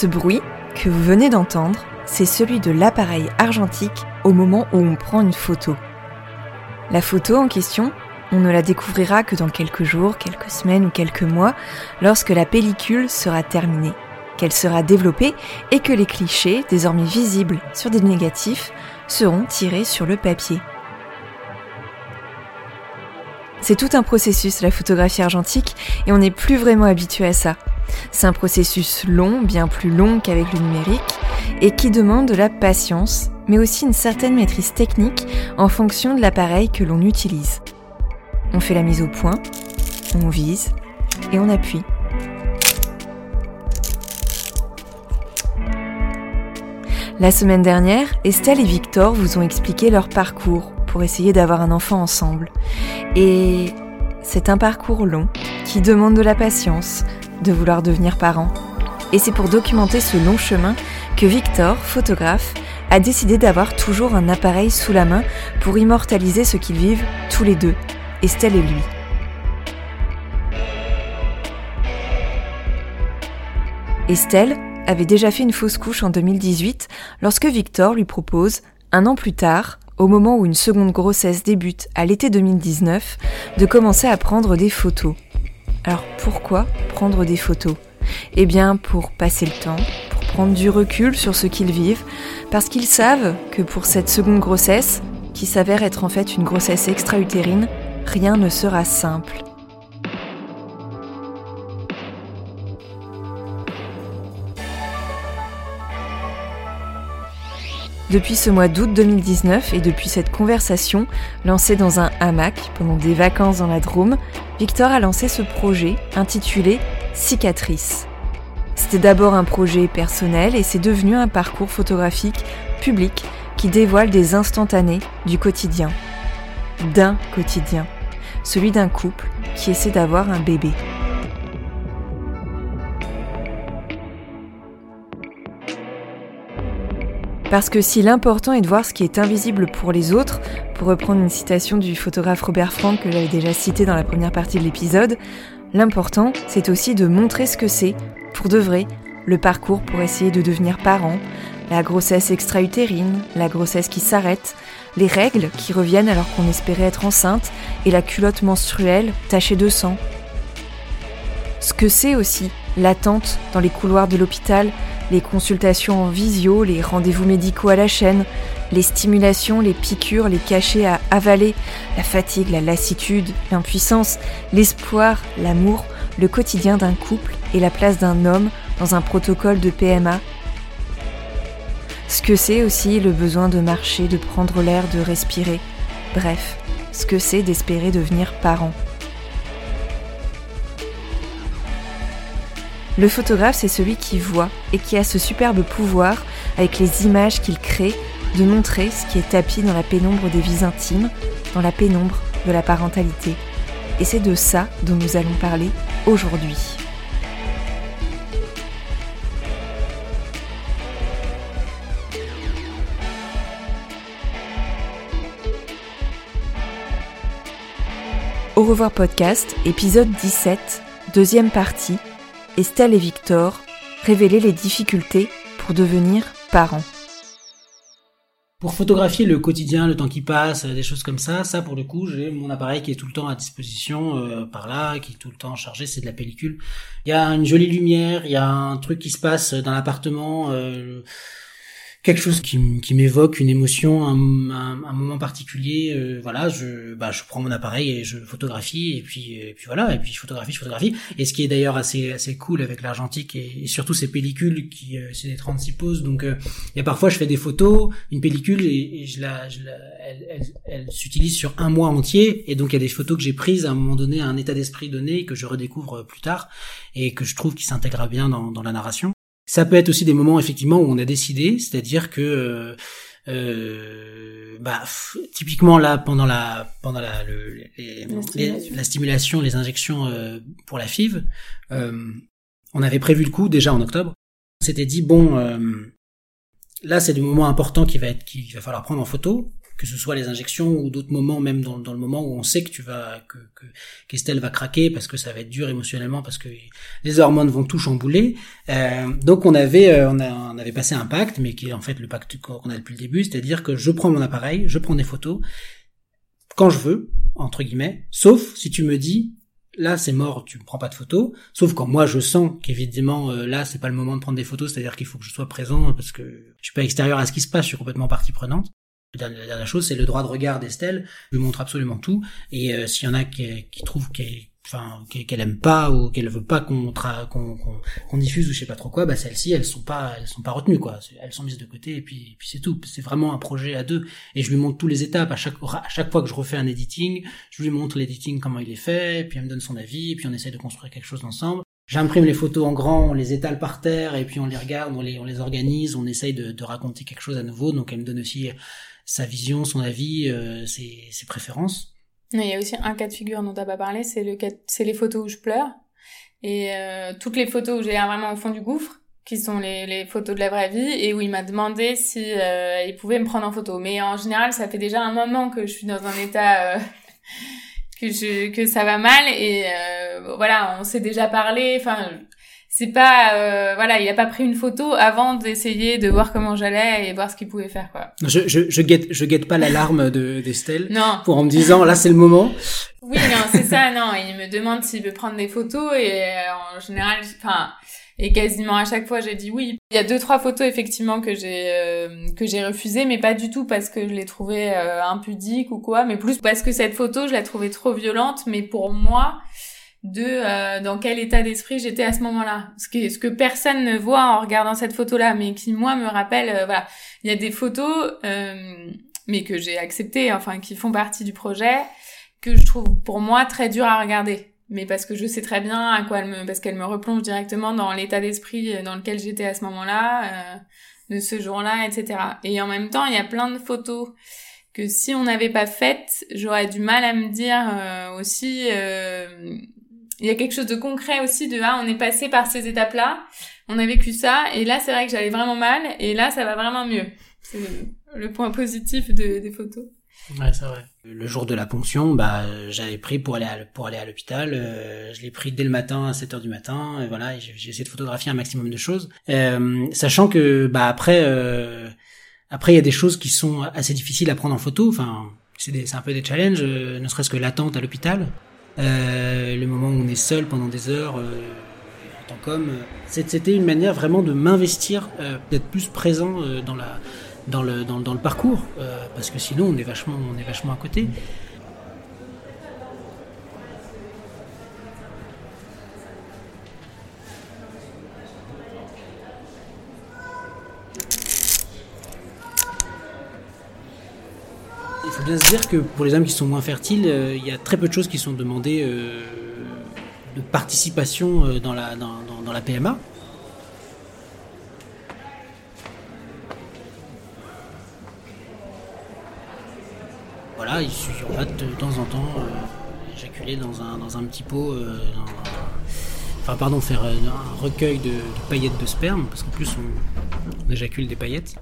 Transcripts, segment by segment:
Ce bruit que vous venez d'entendre, c'est celui de l'appareil argentique au moment où on prend une photo. La photo en question, on ne la découvrira que dans quelques jours, quelques semaines ou quelques mois, lorsque la pellicule sera terminée, qu'elle sera développée et que les clichés, désormais visibles sur des négatifs, seront tirés sur le papier. C'est tout un processus la photographie argentique et on n'est plus vraiment habitué à ça. C'est un processus long, bien plus long qu'avec le numérique, et qui demande de la patience, mais aussi une certaine maîtrise technique en fonction de l'appareil que l'on utilise. On fait la mise au point, on vise et on appuie. La semaine dernière, Estelle et Victor vous ont expliqué leur parcours pour essayer d'avoir un enfant ensemble. Et c'est un parcours long qui demande de la patience, de vouloir devenir parent. Et c'est pour documenter ce long chemin que Victor, photographe, a décidé d'avoir toujours un appareil sous la main pour immortaliser ce qu'ils vivent tous les deux, Estelle et lui. Estelle avait déjà fait une fausse couche en 2018 lorsque Victor lui propose, un an plus tard, au moment où une seconde grossesse débute à l'été 2019, de commencer à prendre des photos. Alors pourquoi prendre des photos? Eh bien pour passer le temps, pour prendre du recul sur ce qu'ils vivent, parce qu'ils savent que pour cette seconde grossesse, qui s'avère être en fait une grossesse extra-utérine, rien ne sera simple. Depuis ce mois d'août 2019 et depuis cette conversation lancée dans un hamac pendant des vacances dans la Drôme, Victor a lancé ce projet intitulé Cicatrice. C'était d'abord un projet personnel et c'est devenu un parcours photographique public qui dévoile des instantanés du quotidien. D'un quotidien. Celui d'un couple qui essaie d'avoir un bébé. Parce que si l'important est de voir ce qui est invisible pour les autres, pour reprendre une citation du photographe Robert Frank que j'avais déjà cité dans la première partie de l'épisode, l'important c'est aussi de montrer ce que c'est, pour de vrai, le parcours pour essayer de devenir parent, la grossesse extra-utérine, la grossesse qui s'arrête, les règles qui reviennent alors qu'on espérait être enceinte et la culotte menstruelle tachée de sang. Ce que c'est aussi l'attente dans les couloirs de l'hôpital, les consultations en visio, les rendez-vous médicaux à la chaîne, les stimulations, les piqûres, les cachets à avaler, la fatigue, la lassitude, l'impuissance, l'espoir, l'amour, le quotidien d'un couple et la place d'un homme dans un protocole de PMA. Ce que c'est aussi le besoin de marcher, de prendre l'air, de respirer. Bref, ce que c'est d'espérer devenir parent. Le photographe, c'est celui qui voit et qui a ce superbe pouvoir, avec les images qu'il crée, de montrer ce qui est tapis dans la pénombre des vies intimes, dans la pénombre de la parentalité. Et c'est de ça dont nous allons parler aujourd'hui. Au revoir podcast, épisode 17, deuxième partie, Estelle et Victor, révéler les difficultés pour devenir parents. Pour photographier le quotidien, le temps qui passe, des choses comme ça, ça pour le coup, j'ai mon appareil qui est tout le temps à disposition euh, par là, qui est tout le temps chargé, c'est de la pellicule. Il y a une jolie lumière, il y a un truc qui se passe dans l'appartement. Euh, quelque chose qui, qui m'évoque une émotion, un, moment particulier. Euh, voilà, je, bah, je prends mon appareil et je photographie et puis, et puis voilà, et puis je photographie, je photographie. Et ce qui est d'ailleurs assez, assez cool avec l'argentique et, surtout ces pellicules qui, euh, c'est des 36 poses. Donc, euh, a parfois je fais des photos, une pellicule et, je la, je la elle, elle, s'utilise sur un mois entier. Et donc il y a des photos que j'ai prises à un moment donné, à un état d'esprit donné que je redécouvre plus tard et que je trouve qui s'intègre bien dans, dans la narration. Ça peut être aussi des moments effectivement où on a décidé, c'est-à-dire que euh, euh bah, typiquement là pendant la pendant la, le, les, la, stimulation. la stimulation, les injections euh, pour la FIV, euh, on avait prévu le coup déjà en octobre. On s'était dit bon, là c'est du moment important qui va être qu'il va falloir prendre en photo que ce soit les injections ou d'autres moments, même dans, dans, le moment où on sait que tu vas, que, que qu'Estelle va craquer parce que ça va être dur émotionnellement parce que les hormones vont tout chambouler. Euh, donc on avait, euh, on, a, on, avait passé un pacte, mais qui est en fait le pacte qu'on a depuis le début, c'est-à-dire que je prends mon appareil, je prends des photos quand je veux, entre guillemets, sauf si tu me dis là c'est mort, tu me prends pas de photos, sauf quand moi je sens qu'évidemment euh, là c'est pas le moment de prendre des photos, c'est-à-dire qu'il faut que je sois présent parce que je suis pas extérieur à ce qui se passe, je suis complètement partie prenante. La dernière chose, c'est le droit de regard d'Estelle. Je lui montre absolument tout. Et euh, s'il y en a qui, qui trouvent qu'elle enfin qu'elle aime pas ou qu'elle veut pas qu'on qu'on diffuse ou je sais pas trop quoi bah celles-ci elles sont pas elles sont pas retenues quoi elles sont mises de côté et puis puis c'est tout c'est vraiment un projet à deux et je lui montre tous les étapes à chaque à chaque fois que je refais un editing je lui montre l'editing comment il est fait et puis elle me donne son avis et puis on essaye de construire quelque chose ensemble J'imprime les photos en grand, on les étale par terre et puis on les regarde, on les, on les organise, on essaye de, raconter quelque chose à nouveau. Donc elle me donne aussi sa vision, son avis, euh, ses, préférences. Il y a aussi un cas de figure dont t'as pas parlé, c'est le c'est les photos où je pleure et euh, toutes les photos où j'ai l'air vraiment au fond du gouffre, qui sont les, les photos de la vraie vie et où il m'a demandé si euh, il pouvait me prendre en photo. Mais en général, ça fait déjà un moment que je suis dans un état euh, que je que ça va mal et euh, voilà, on s'est déjà parlé. Enfin, c'est pas euh, voilà il a pas pris une photo avant d'essayer de voir comment j'allais et voir ce qu'il pouvait faire quoi je je je guette je guette pas l'alarme de d'Estelle non pour en me disant là c'est le moment oui non c'est ça non il me demande s'il veut prendre des photos et euh, en général enfin et quasiment à chaque fois j'ai dit oui il y a deux trois photos effectivement que j'ai euh, que j'ai refusé mais pas du tout parce que je les trouvais euh, impudiques ou quoi mais plus parce que cette photo je la trouvais trop violente mais pour moi de euh, dans quel état d'esprit j'étais à ce moment-là. Ce que, ce que personne ne voit en regardant cette photo-là, mais qui moi me rappelle, euh, voilà, il y a des photos, euh, mais que j'ai acceptées, enfin qui font partie du projet, que je trouve pour moi très dur à regarder. Mais parce que je sais très bien à quoi elle me, parce qu'elle me replonge directement dans l'état d'esprit dans lequel j'étais à ce moment-là, de ce jour-là, etc. Et en même temps, il y a plein de photos que si on n'avait pas faites, j'aurais du mal à me dire aussi il y a quelque chose de concret aussi de ah on est passé par ces étapes là on a vécu ça et là c'est vrai que j'allais vraiment mal et là ça va vraiment mieux. C'est le point positif de, des photos. Ouais c'est vrai le jour de la ponction bah j'avais pris pour aller à, l'hôpital euh, je l'ai pris dès le matin à 7 heures du matin et voilà j'ai essayé de photographier un maximum de choses euh, sachant que bah après euh, après il y a des choses qui sont assez difficiles à prendre en photo enfin c'est un peu des challenges ne serait-ce que l'attente à l'hôpital le moment où on est seul pendant des heures en tant qu'homme. C'était une manière vraiment de m'investir, d'être plus présent dans, la, dans, le, dans, dans le parcours, parce que sinon on est vachement, on est vachement à côté. faut bien se dire que pour les hommes qui sont moins fertiles, euh, il y a très peu de choses qui sont demandées euh, de participation euh, dans, la, dans, dans la PMA. Voilà, il de, temps en temps euh, éjaculer dans un, dans un petit pot, euh, enfin pardon, faire euh, un recueil de, paillettes de sperme, parce qu'en plus on éjacule des paillettes.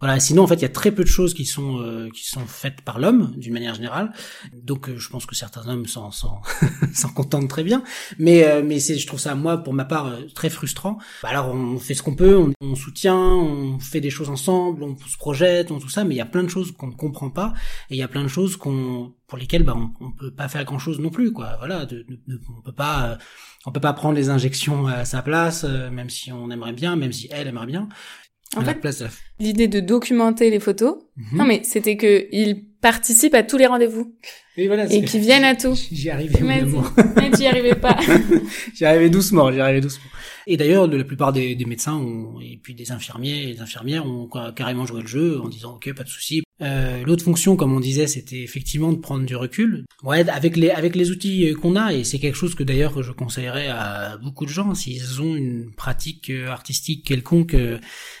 Voilà. Sinon, en fait, il y a très peu de choses qui sont euh, qui sont faites par l'homme d'une manière générale. Donc, euh, je pense que certains hommes s'en s'en contentent très bien. Mais euh, mais c'est, je trouve ça moi, pour ma part, euh, très frustrant. Bah, alors, on fait ce qu'on peut, on, on soutient, on fait des choses ensemble, on se projette, on tout ça. Mais il y a plein de choses qu'on ne comprend pas, et il y a plein de choses qu'on pour lesquelles bah, on, on peut pas faire grand chose non plus. Quoi. Voilà. On peut pas euh, on peut pas prendre les injections à sa place, même si on aimerait bien, même si elle aimerait bien. En à la fait, place de la L'idée de documenter les photos, Mhm. non mais c'était que ils participent à tous les rendez-vous Et, voilà, et qu'ils viennent à tout. J'y arrivais, Mais mais tu y arrivais pas. J'y arrivais doucement, j'y arrivais doucement. Et d'ailleurs, la plupart des, des médecins ont, et puis des infirmiers et des infirmières ont ca- carrément joué le jeu en disant ok, pas de souci. Euh, L'autre fonction, comme on disait, c'était effectivement de prendre du recul. Ouais, avec les avec les outils euh, qu'on a, et c'est quelque chose que d'ailleurs je conseillerais à beaucoup de gens s'ils ont une pratique euh, artistique quelconque,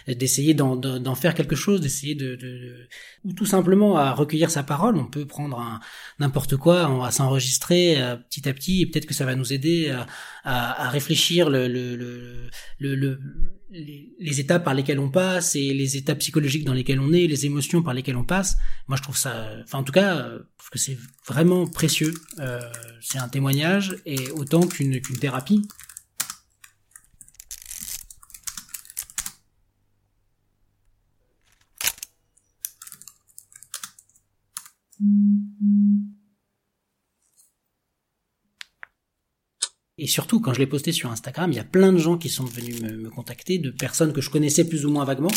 d'essayer d'en faire quelque chose, d'essayer de, de ou tout simplement à recueillir sa parole. On peut prendre n'importe quoi, on va s'enregistrer petit à petit, et peut-être que ça va nous aider à, à, à réfléchir le, le, le, le, le- les, les étapes par lesquelles on passe et les étapes psychologiques dans lesquelles on est, les émotions par lesquelles on passe. Moi, je trouve ça, enfin en tout cas, euh, que c'est vraiment précieux. Euh, c'est un témoignage et autant qu'une qu'une thérapie. Et surtout, quand je l'ai posté sur Instagram, il y a plein de gens qui sont venus me, me contacter, de personnes que je connaissais plus ou moins vaguement,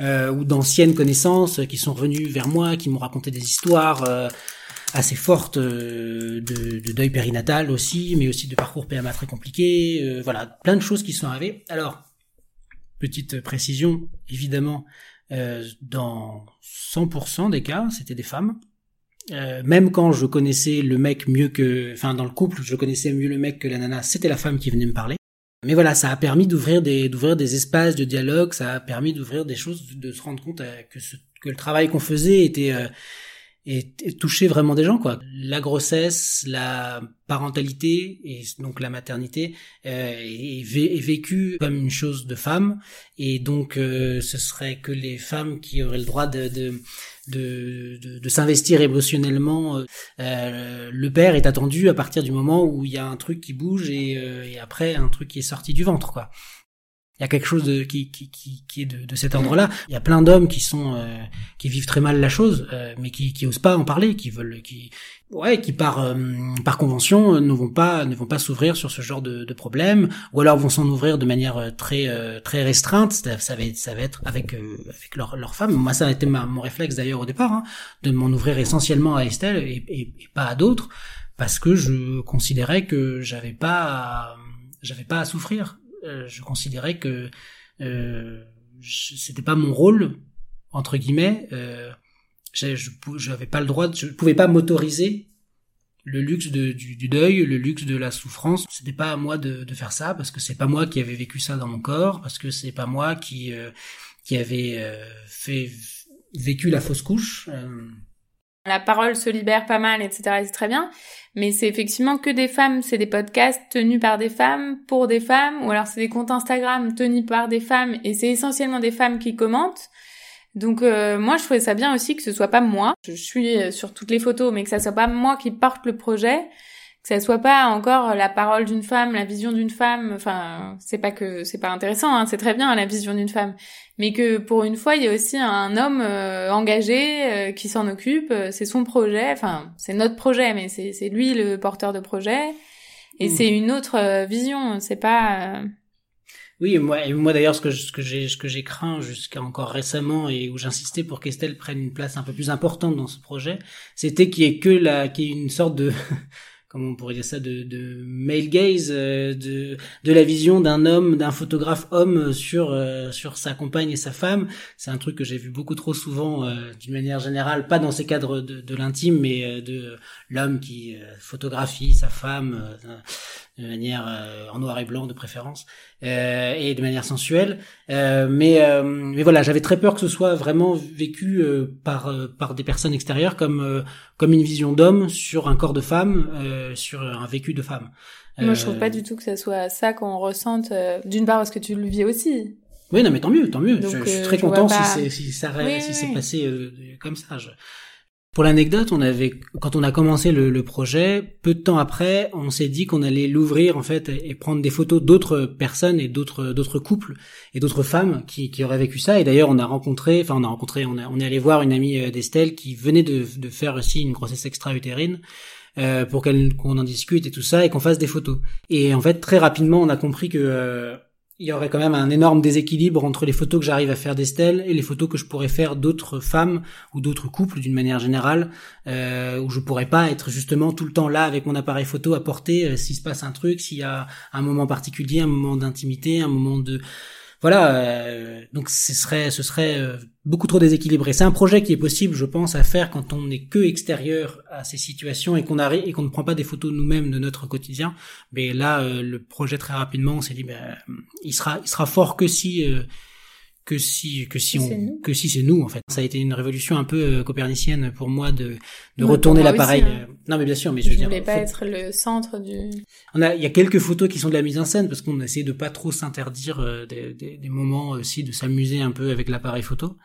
euh, ou d'anciennes connaissances qui sont revenues vers moi, qui m'ont raconté des histoires euh, assez fortes euh, de, de deuil périnatal aussi, mais aussi de parcours PMA très compliqué. euh, voilà, plein de choses qui sont arrivées. Alors, petite précision, évidemment, euh, dans 100% des cas, c'était des femmes. Euh, même quand je connaissais le mec mieux que, enfin dans le couple, je connaissais mieux le mec que la nana, c'était la femme qui venait me parler. Mais voilà, ça a permis d'ouvrir des, d'ouvrir des espaces de dialogue, ça a permis d'ouvrir des choses, de, se rendre compte euh, que, ce, que le travail qu'on faisait était euh, et, touchait vraiment des gens quoi. La grossesse, la parentalité et donc la maternité euh, est, vé- est vécue comme une chose de femme et donc euh, ce serait que les femmes qui auraient le droit de, de de, de, de s'investir émotionnellement. Euh, le père est attendu à partir du moment où il y a un truc qui bouge et, euh, et après un truc qui est sorti du ventre, quoi. Il y a quelque chose de, qui, qui, qui, qui est de, de cet ordre-là. Il y a plein d'hommes qui sont euh, qui vivent très mal la chose, euh, mais qui, qui osent pas en parler, qui veulent, qui ouais, qui par euh, par convention euh, ne vont pas ne vont pas s'ouvrir sur ce genre de, de problème, ou alors vont s'en ouvrir de manière euh, très euh, très restreinte. Ça, ça va être ça va être avec euh, avec leur leur femme. Moi, ça a été ma, mon réflexe d'ailleurs au départ, hein, de m'en ouvrir essentiellement à Estelle et, et, et pas à d'autres, parce que je considérais que j'avais pas à- j'avais pas à souffrir. Euh, je considérais que euh, c'était pas mon rôle entre guillemets. Euh, je j'avais pas le droit, de- je pouvais pas m'autoriser le luxe du, deuil, le luxe de la souffrance. C'était pas à moi de, faire ça parce que c'est pas moi qui avais vécu ça dans mon corps, parce que c'est pas moi qui euh, qui avait euh, fait vécu la fausse couche. La parole se libère pas mal, etc. et C'est très bien. Mais c'est effectivement que des femmes. C'est des podcasts tenus par des femmes, pour des femmes. Ou alors c'est des comptes Instagram tenus par des femmes. Et c'est essentiellement des femmes qui commentent. Donc euh, moi, je trouvais ça bien aussi que ce soit pas moi. Je suis euh, sur toutes les photos, mais que ça soit pas moi qui porte le projet. Que ça soit pas encore la parole d'une femme, la vision d'une femme. Enfin, c'est pas que c'est pas intéressant. Hein, c'est très bien la vision d'une femme mais que pour une fois il y a aussi un homme euh, engagé euh, qui s'en occupe euh, c'est son projet enfin c'est notre projet mais c'est c'est lui le porteur de projet et Mm. c'est une autre euh, vision c'est pas euh, Oui, moi, et moi d'ailleurs, ce que ce que j'ai, ce que j'ai craint jusqu'à encore récemment et où j'insistais pour qu'Estelle prenne une place un peu plus importante dans ce projet, c'était qu'il y ait que la, qu'il y ait une sorte de, comment on pourrait dire ça, de, de male gaze, euh, de, de la vision d'un homme, d'un photographe homme sur euh, sur sa compagne et sa femme. C'est un truc que j'ai vu beaucoup trop souvent, euh, d'une manière générale, pas dans ces cadres de, de l'intime, mais de l'homme qui photographie sa femme de manière en noir et blanc de préférence et de manière sensuelle. mais mais voilà, j'avais très peur que ce soit vraiment vécu par par des personnes extérieures comme comme une vision d'homme sur un corps de femme, euh, sur un vécu de femme. Moi, je trouve pas euh, du tout que ça soit ça qu'on ressente. Euh, d'une part, parce que tu le vis aussi. Oui, non, mais tant mieux, tant mieux. je, suis très content si, si ça si c'est passé comme ça. Je, pour l'anecdote, on avait, quand on a commencé le, projet, peu de temps après, on s'est dit qu'on allait l'ouvrir en fait et, prendre des photos d'autres personnes et d'autres d'autres couples et d'autres femmes qui, qui auraient vécu ça. Et d'ailleurs, on a rencontré, enfin on a rencontré, on, on est allé voir une amie euh, d'Estelle qui venait de, de faire aussi une grossesse extra-utérine. Euh, pour qu'on en discute et tout ça et qu'on fasse des photos. Et en fait, très rapidement, on a compris que euh, il y aurait quand même un énorme déséquilibre entre les photos que j'arrive à faire d'Estelle et les photos que je pourrais faire d'autres femmes ou d'autres couples d'une manière générale, euh, où je pourrais pas être justement tout le temps là avec mon appareil photo à porter euh, s'il se passe un truc, s'il y a un moment particulier, un moment d'intimité, un moment de voilà, euh, donc ce serait, ce serait euh, beaucoup trop déséquilibré. C'est un projet qui est possible, je pense, à faire quand on n'est que extérieur à ces situations et qu'on arrive et qu'on ne prend pas des photos nous-mêmes de notre quotidien. Mais là, euh, le projet très rapidement, on s'est dit, ben, il sera, il sera fort que si que si que si on que si c'est nous en fait. Ça a été une révolution un peu euh, copernicienne pour moi de de retourner l'appareil hein. euh, non mais bien sûr mais je, je veux voulais pas être le centre du on a il y a quelques photos qui sont de la mise en scène parce qu'on essaie de pas trop s'interdire euh, des, des, des, moments aussi de s'amuser un peu avec l'appareil photo.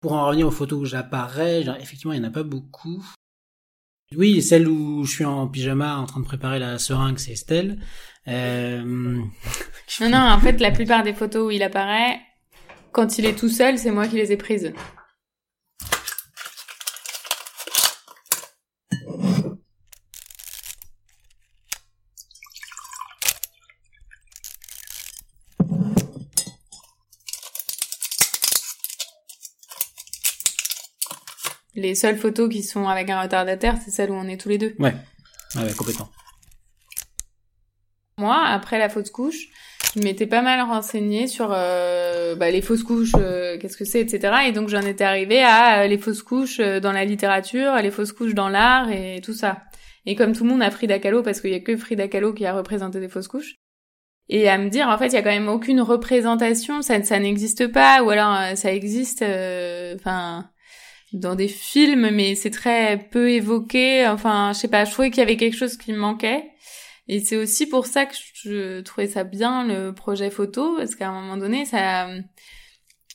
Pour en revenir aux photos où j'apparais effectivement il y en a pas beaucoup. Oui celle où je suis en pyjama en train de préparer la seringue c'est Estelle. Euh... non non en fait la plupart des photos où il apparaît quand il est tout seul, c'est moi qui les ai prises. Les seules photos qui sont avec un retardataire, c'est celles où on est tous les deux. Ouais, ouais, complètement. Moi, après la fausse couche, je m'étais pas mal renseignée sur euh, bah, les fausses couches, euh, qu'est-ce que c'est, etc. Et donc j'en étais arrivée à euh, les fausses couches dans la littérature, les fausses couches dans l'art et tout ça. Et comme tout le monde a Frida Kahlo, parce qu'il y a que Frida Kahlo qui a représenté des fausses couches, et à me dire en fait il y a quand même aucune représentation, ça, ça n'existe pas, ou alors ça existe, enfin dans des films, mais c'est très peu évoqué. Enfin, je sais pas, je trouvais qu'il y avait quelque chose qui me manquait. Et c'est aussi pour ça que je trouvais ça bien le projet photo parce qu'à un moment donné, ça,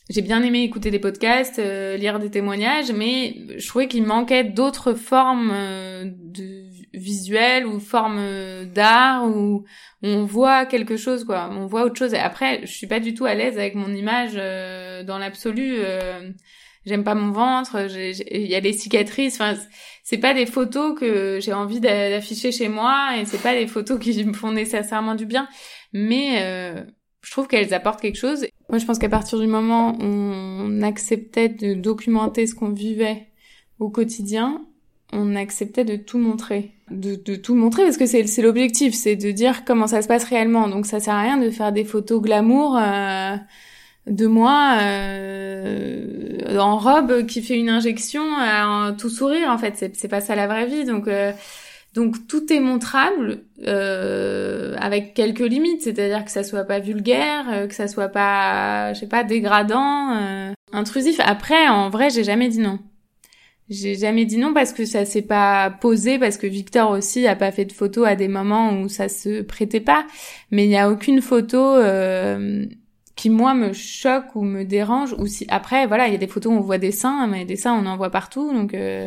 j'ai bien aimé écouter des podcasts, euh, lire des témoignages, mais je trouvais qu'il manquait d'autres formes euh, de visuelles ou formes d'art où on voit quelque chose quoi, on voit autre chose. Et après, je suis pas du tout à l'aise avec mon image euh, dans l'absolu. J'aime pas mon ventre, il y a des cicatrices. Enfin, c'est pas des photos que j'ai envie d'afficher chez moi et c'est pas des photos qui me font nécessairement du bien, mais euh, je trouve qu'elles apportent quelque chose. Moi, je pense qu'à partir du moment où on acceptait de documenter ce qu'on vivait au quotidien, on acceptait de tout montrer, de, de tout montrer parce que c'est l'objectif, c'est de dire comment ça se passe réellement. Donc ça sert à rien de faire des photos glamour. Euh, de moi euh, en robe qui fait une injection à tout sourire en fait. C'est c'est pas ça la vraie vie. Donc euh, donc tout est montrable euh, avec quelques limites. C'est-à-dire que ça soit pas vulgaire euh, que ça soit pas je sais pas dégradant euh, intrusif. Après en vrai j'ai jamais dit non. J'ai jamais dit non parce que ça s'est pas posé parce que Victor aussi a pas fait de photos à des moments où ça se prêtait pas. Mais il y a aucune photo euh, qui moi me choque ou me dérange ou si après voilà il y a des photos où on voit des seins mais des seins on en voit partout donc euh,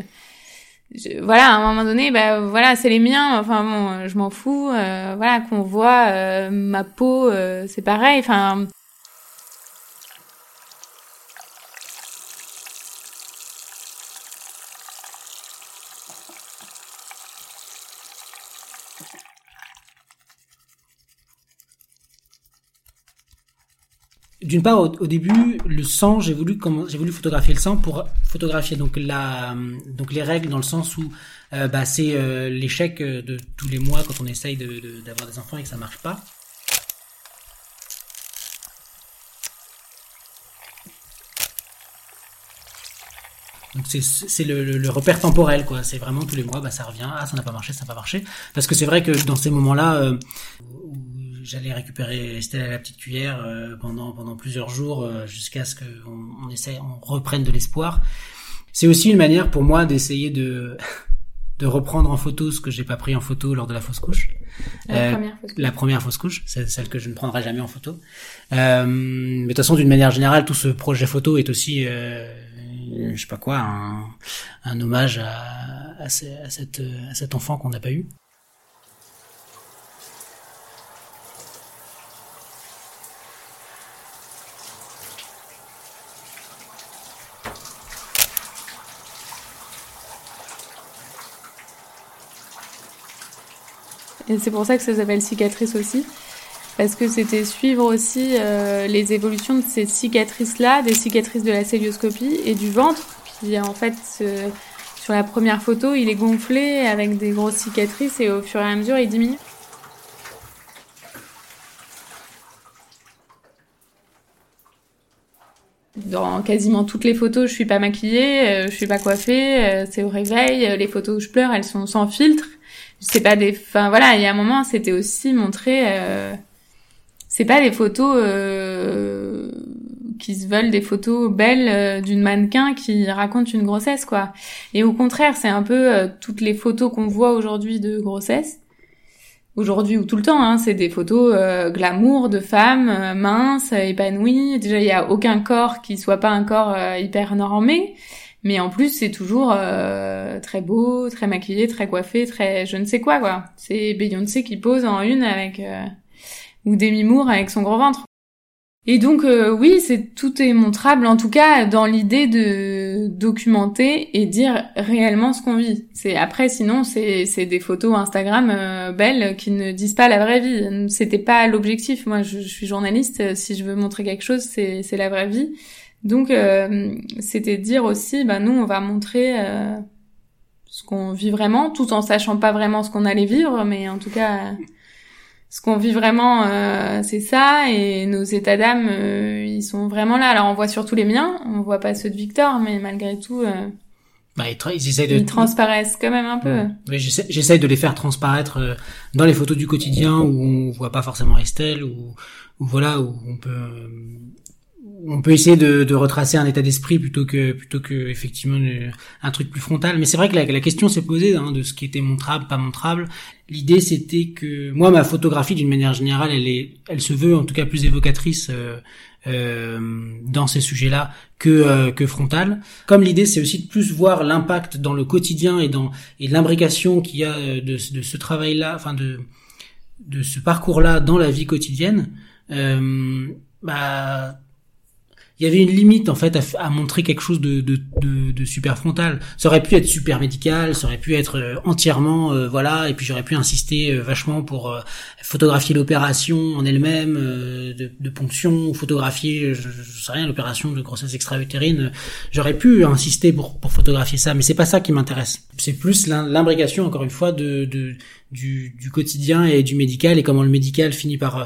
voilà à un moment donné bah voilà c'est les miens enfin bon je m'en fous euh, voilà qu'on voit euh, ma peau c'est pareil enfin d'une part, au, début, le sang, j'ai voulu photographier le sang pour photographier donc les règles dans le sens où euh, bah, c'est euh, l'échec de tous les mois quand on essaye d'avoir de, d'avoir des enfants et que ça marche pas. Donc c'est le, repère temporel, quoi. C'est vraiment tous les mois, bah ça revient. Ah, ça n'a pas marché, ça n'a pas marché. Parce que c'est vrai que dans ces moments-là, euh, j'allais récupérer Estelle à la petite cuillère euh, pendant pendant plusieurs jours euh, jusqu'à ce qu'on on essaie, on reprenne de l'espoir. C'est aussi une manière pour moi d'essayer de de reprendre en photo ce que j'ai pas pris en photo lors de la fausse couche. La, première, fausse couche. la première fausse couche, c'est celle que je ne prendrai jamais en photo. mais de toute façon, d'une manière générale, tout ce projet photo est aussi je sais pas quoi, un, un hommage à, à, cette, à cet enfant qu'on n'a pas eu. Et c'est pour ça que ça s'appelle cicatrice aussi parce que c'était suivre aussi euh, les évolutions de ces cicatrices-là, des cicatrices de la célioscopie et du ventre, qui en fait sur la première photo il est gonflé avec des grosses cicatrices et au fur et à mesure il diminue. Dans quasiment toutes les photos, je suis pas maquillée, euh, je suis pas coiffée, euh, c'est au réveil. Les photos où je pleure, elles sont sans filtre. C'est pas des, enfin voilà, il y a un moment, c'était aussi montrer c'est pas les photos euh, qui se veulent des photos belles euh, d'une mannequin qui raconte une grossesse quoi. Et au contraire, c'est un peu euh, toutes les photos qu'on voit aujourd'hui de grossesse. Aujourd'hui ou tout le temps, hein, c'est des photos glamour de femmes minces, épanouies. Déjà, il y a aucun corps qui soit pas un corps hyper normé, mais en plus, c'est toujours très beau, très maquillé, très coiffé, très je ne sais quoi quoi. C'est Beyoncé qui pose en une avec ou Demi Moore avec son gros ventre. Et donc euh, oui, c'est tout est montrable en tout cas dans l'idée de documenter et dire réellement ce qu'on vit. C'est après sinon c'est c'est des photos Instagram euh, belles qui ne disent pas la vraie vie. C'était pas l'objectif. Moi je, suis journaliste, si je veux montrer quelque chose, c'est c'est la vraie vie. Donc euh, c'était dire aussi bah nous on va montrer ce qu'on vit vraiment tout en sachant pas vraiment ce qu'on allait vivre mais en tout cas ce qu'on vit vraiment, euh, c'est ça, et nos états d'âme, euh, ils sont vraiment là. Alors on voit surtout les miens, on voit pas ceux de Victor, mais malgré tout, euh, bah, ils, ils, de... ils, transparaissent quand même un peu. Oui, j'essaie de les faire transparaître dans les photos du quotidien où on voit pas forcément Estelle, ou voilà, où on peut on peut essayer de, de retracer un état d'esprit plutôt que plutôt que effectivement un truc plus frontal. Mais c'est vrai que la, question s'est posée hein, de ce qui était montrable, pas montrable. L'idée c'était que moi ma photographie d'une manière générale, elle est, elle se veut en tout cas plus évocatrice euh, euh, dans ces sujets-là que euh, que frontale. Comme l'idée c'est aussi de plus voir l'impact dans le quotidien et dans et l'imbrication qu'il y a de, de ce travail-là, enfin de de ce parcours-là dans la vie quotidienne. Euh, bah il y avait une limite en fait à, montrer quelque chose de, de, de, de, super frontal. Ça aurait pu être super médical, ça aurait pu être euh, entièrement euh, voilà, et puis j'aurais pu insister euh, vachement pour photographier l'opération en elle-même de, de, ponction, photographier, je, je sais rien, l'opération de grossesse extra-utérine. J'aurais pu insister pour, pour photographier ça, mais c'est pas ça qui m'intéresse. C'est plus l'imbrication encore une fois de, de du, du, quotidien et du médical et comment le médical finit par euh,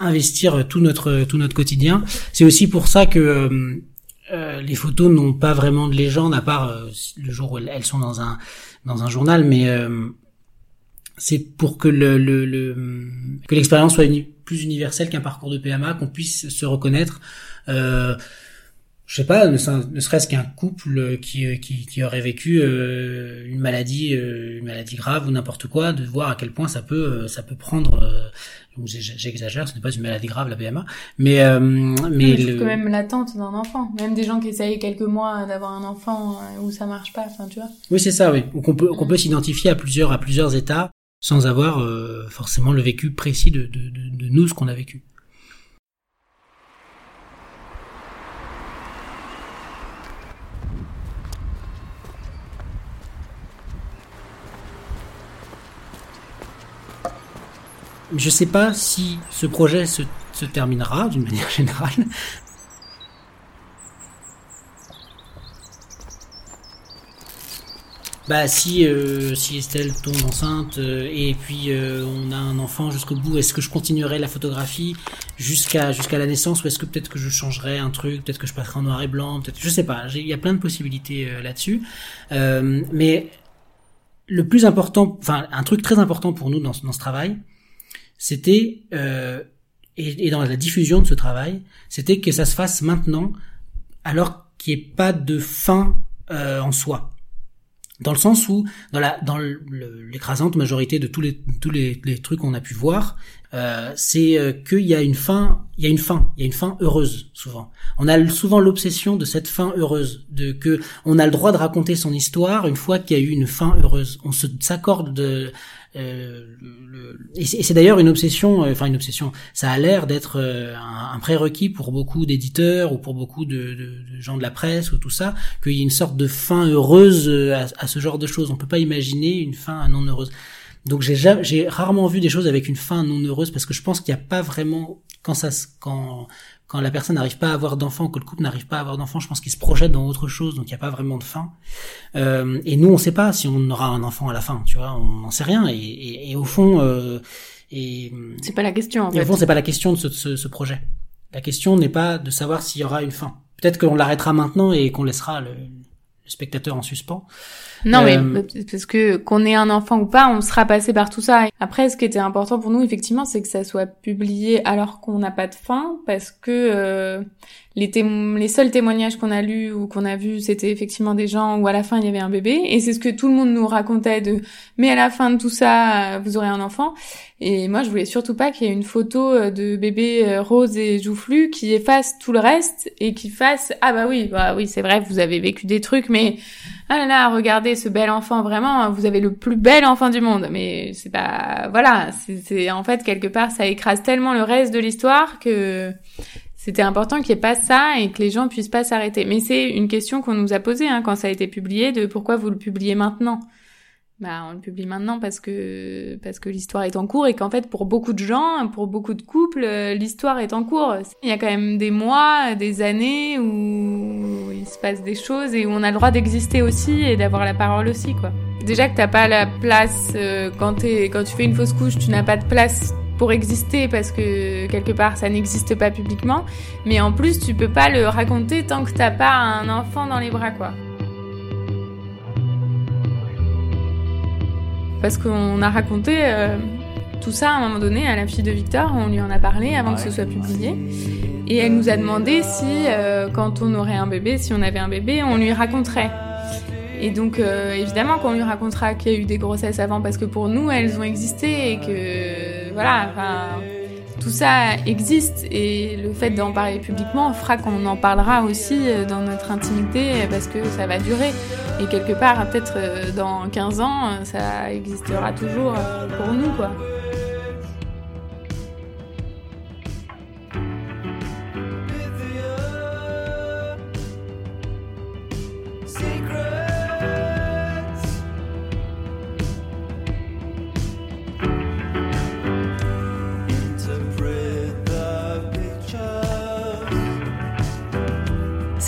investir tout notre tout notre quotidien. C'est aussi pour ça que euh, euh, les photos n'ont pas vraiment de légende à part le jour où elles sont dans un dans un journal, mais c'est pour que le, le, le que l'expérience soit plus universelle qu'un parcours de PMA, qu'on puisse se reconnaître. Euh, je sais pas, ne, serait-ce qu'un couple qui, qui, qui, aurait vécu euh, une maladie, euh, une maladie grave ou n'importe quoi, de voir à quel point ça peut, euh, ça peut prendre. J'exagère, ce n'est pas une maladie grave la PMA, mais mais le... quand même l'attente d'un enfant, même des gens qui essayent quelques mois d'avoir un enfant où ça marche pas, enfin tu vois. Oui c'est ça, oui. qu'on peut qu'on peut s'identifier à plusieurs à plusieurs états sans avoir forcément le vécu précis de, de, de, de nous ce qu'on a vécu. Je sais pas si ce projet se, terminera d'une manière générale. bah si euh, si Estelle tombe enceinte euh, et puis euh, on a un enfant jusqu'au bout, est-ce que je continuerai la photographie jusqu'à la naissance ou est-ce que peut-être que je changerai un truc, peut-être que je passerai en noir et blanc, peut-être je sais pas. Il y a plein de possibilités là-dessus, mais le plus important, enfin un truc très important pour nous dans ce travail, c'était et, et dans la diffusion de ce travail, c'était que ça se fasse maintenant, alors qu'il n'y ait pas de fin en soi. Dans le sens où dans la dans l'écrasante majorité de tous les tous les, les trucs qu'on a pu voir euh, c'est euh, qu'il y a une fin il y a une fin il y a une fin heureuse souvent on a souvent l'obsession de cette fin heureuse de que on a le droit de raconter son histoire une fois qu'il y a eu une fin heureuse on s'accorde de euh, et c'est d'ailleurs une obsession, euh, enfin une obsession. Ça a l'air d'être euh, un, prérequis pour beaucoup d'éditeurs ou pour beaucoup de, de, gens de la presse ou tout ça, qu'il y ait une sorte de fin heureuse à, à, ce genre de choses. On peut pas imaginer une fin non heureuse. Donc j'ai rarement vu des choses avec une fin non heureuse parce que je pense qu'il n'y a pas vraiment quand ça quand quand la personne n'arrive pas à avoir d'enfant, que le couple n'arrive pas à avoir d'enfant, je pense qu'il se projette dans autre chose, donc il n'y a pas vraiment de fin. Euh, et nous, on ne sait pas si on aura un enfant à la fin, tu vois, on n'en sait rien. Et, et, et au fond, euh, et c'est pas la question. En et au fond, c'est pas la question de ce, ce, ce projet. La question n'est pas de savoir s'il y aura une fin. Peut-être qu'on l'arrêtera maintenant et qu'on laissera le, le spectateur en suspens. Non, mais euh, parce que qu'on ait un enfant ou pas, on sera passé par tout ça. Après, ce qui était important pour nous, effectivement, c'est que ça soit publié alors qu'on n'a pas de fin, parce que euh, les, les seuls témoignages qu'on a lus ou qu'on a vus, c'était effectivement des gens où à la fin il y avait un bébé, et c'est ce que tout le monde nous racontait de. Mais à la fin de tout ça, vous aurez un enfant. Et moi, je voulais surtout pas qu'il y ait une photo euh, de bébé rose et joufflu qui efface tout le reste et qui fasse ah bah oui, bah oui, c'est vrai, vous avez vécu des trucs, mais ah là là, regardez ce bel enfant, vraiment, vous avez le plus bel enfant du monde. Mais c'est pas, voilà, c'est en fait quelque part, ça écrase tellement le reste de l'histoire que c'était important qu'il n'y ait pas ça et que les gens puissent pas s'arrêter. Mais c'est une question qu'on nous a posée hein, quand ça a été publié, de pourquoi vous le publiez maintenant bah, on le publie maintenant parce que parce que l'histoire est en cours et qu'en fait pour beaucoup de gens, pour beaucoup de couples, euh, l'histoire est en cours. Il y a quand même des mois, des années où il se passe des choses et où on a le droit d'exister aussi et d'avoir la parole aussi quoi. Déjà que t'as pas la place euh, quand quand tu fais une fausse couche, tu n'as pas de place pour exister parce que quelque part ça n'existe pas publiquement, mais en plus tu peux pas le raconter tant que t'as pas un enfant dans les bras quoi. Parce qu'on a raconté euh, tout ça à un moment donné à la fille de Victor, on lui en a parlé avant que ce soit publié. Et elle nous a demandé si, euh, quand on aurait un bébé, si on avait un bébé, on lui raconterait. Et donc, euh, évidemment qu'on lui racontera qu'il y a eu des grossesses avant, parce que pour nous, elles ont existé et que, voilà, enfin tout ça existe et le fait d'en parler publiquement fera qu'on en parlera aussi euh, dans notre intimité parce que ça va durer. Et quelque part, peut-être euh, dans 15 ans, ça existera toujours euh, pour nous, quoi.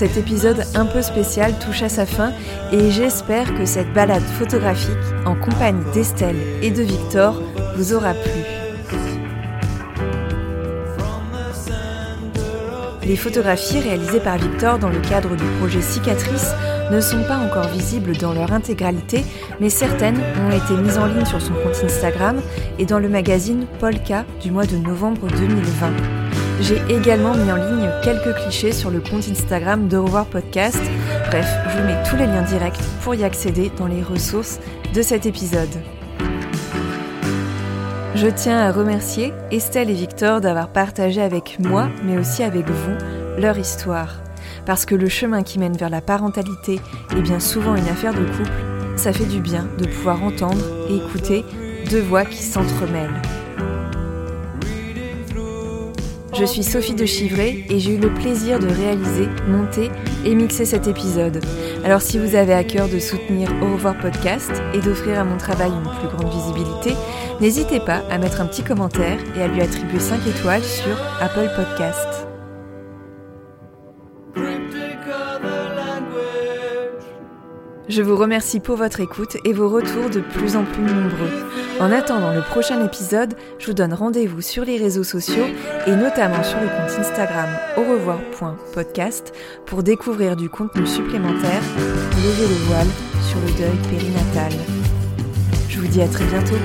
Cet épisode un peu spécial touche à sa fin et j'espère que cette balade photographique en compagnie d'Estelle et de Victor vous aura plu. Les photographies réalisées par Victor dans le cadre du projet Cicatrice ne sont pas encore visibles dans leur intégralité, mais certaines ont été mises en ligne sur son compte Instagram et dans le magazine Polka du mois de novembre 2020. J'ai également mis en ligne quelques clichés sur le compte Instagram de Revoir Podcast. Bref, je vous mets tous les liens directs pour y accéder dans les ressources de cet épisode. Je tiens à remercier Estelle et Victor d'avoir partagé avec moi, mais aussi avec vous, leur histoire. Parce que le chemin qui mène vers la parentalité est bien souvent une affaire de couple, ça fait du bien de pouvoir entendre et écouter deux voix qui s'entremêlent. Je suis Sophie de Chivray et j'ai eu le plaisir de réaliser, monter et mixer cet épisode. Alors si vous avez à cœur de soutenir Au revoir podcast et d'offrir à mon travail une plus grande visibilité, n'hésitez pas à mettre un petit commentaire et à lui attribuer 5 étoiles sur Apple Podcast. Je vous remercie pour votre écoute et vos retours de plus en plus nombreux. En attendant le prochain épisode, je vous donne rendez-vous sur les réseaux sociaux et notamment sur le compte Instagram au revoir.podcast pour découvrir du contenu supplémentaire, lever le voile sur le deuil périnatal. Je vous dis à très bientôt.